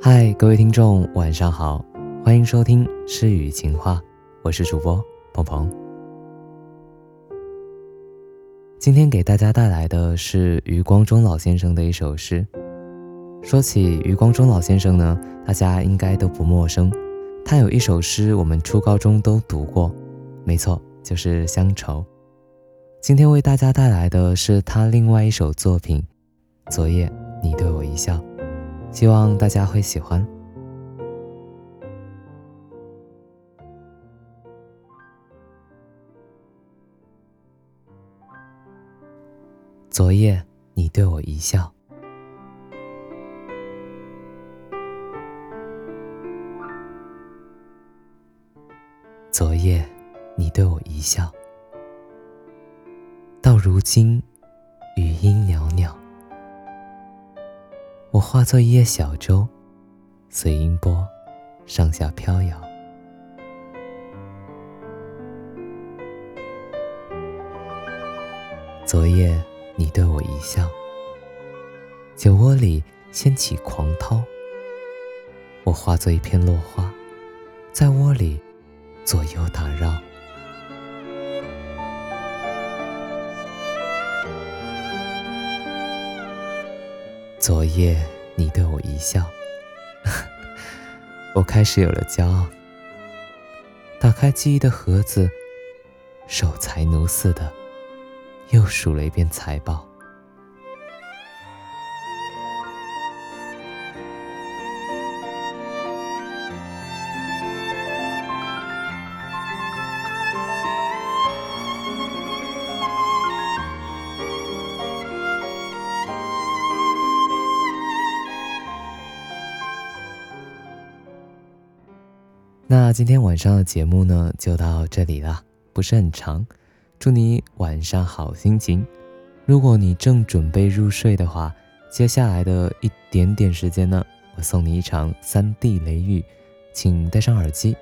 嗨，各位听众，晚上好，欢迎收听诗语情话，我是主播鹏鹏。今天给大家带来的是余光中老先生的一首诗。说起余光中老先生呢，大家应该都不陌生，他有一首诗，我们初高中都读过，没错，就是《乡愁》。今天为大家带来的是他另外一首作品《昨夜你对我一笑》。希望大家会喜欢。昨夜你对我一笑，昨夜你对我一笑，到如今余音袅袅。化作一叶小舟，随音波上下飘摇。昨夜你对我一笑，酒窝里掀起狂涛。我化作一片落花，在窝里左右打绕。昨夜你对我一笑，我开始有了骄傲。打开记忆的盒子，守财奴似的，又数了一遍财宝。那今天晚上的节目呢，就到这里了，不是很长。祝你晚上好心情。如果你正准备入睡的话，接下来的一点点时间呢，我送你一场三 D 雷雨，请戴上耳机，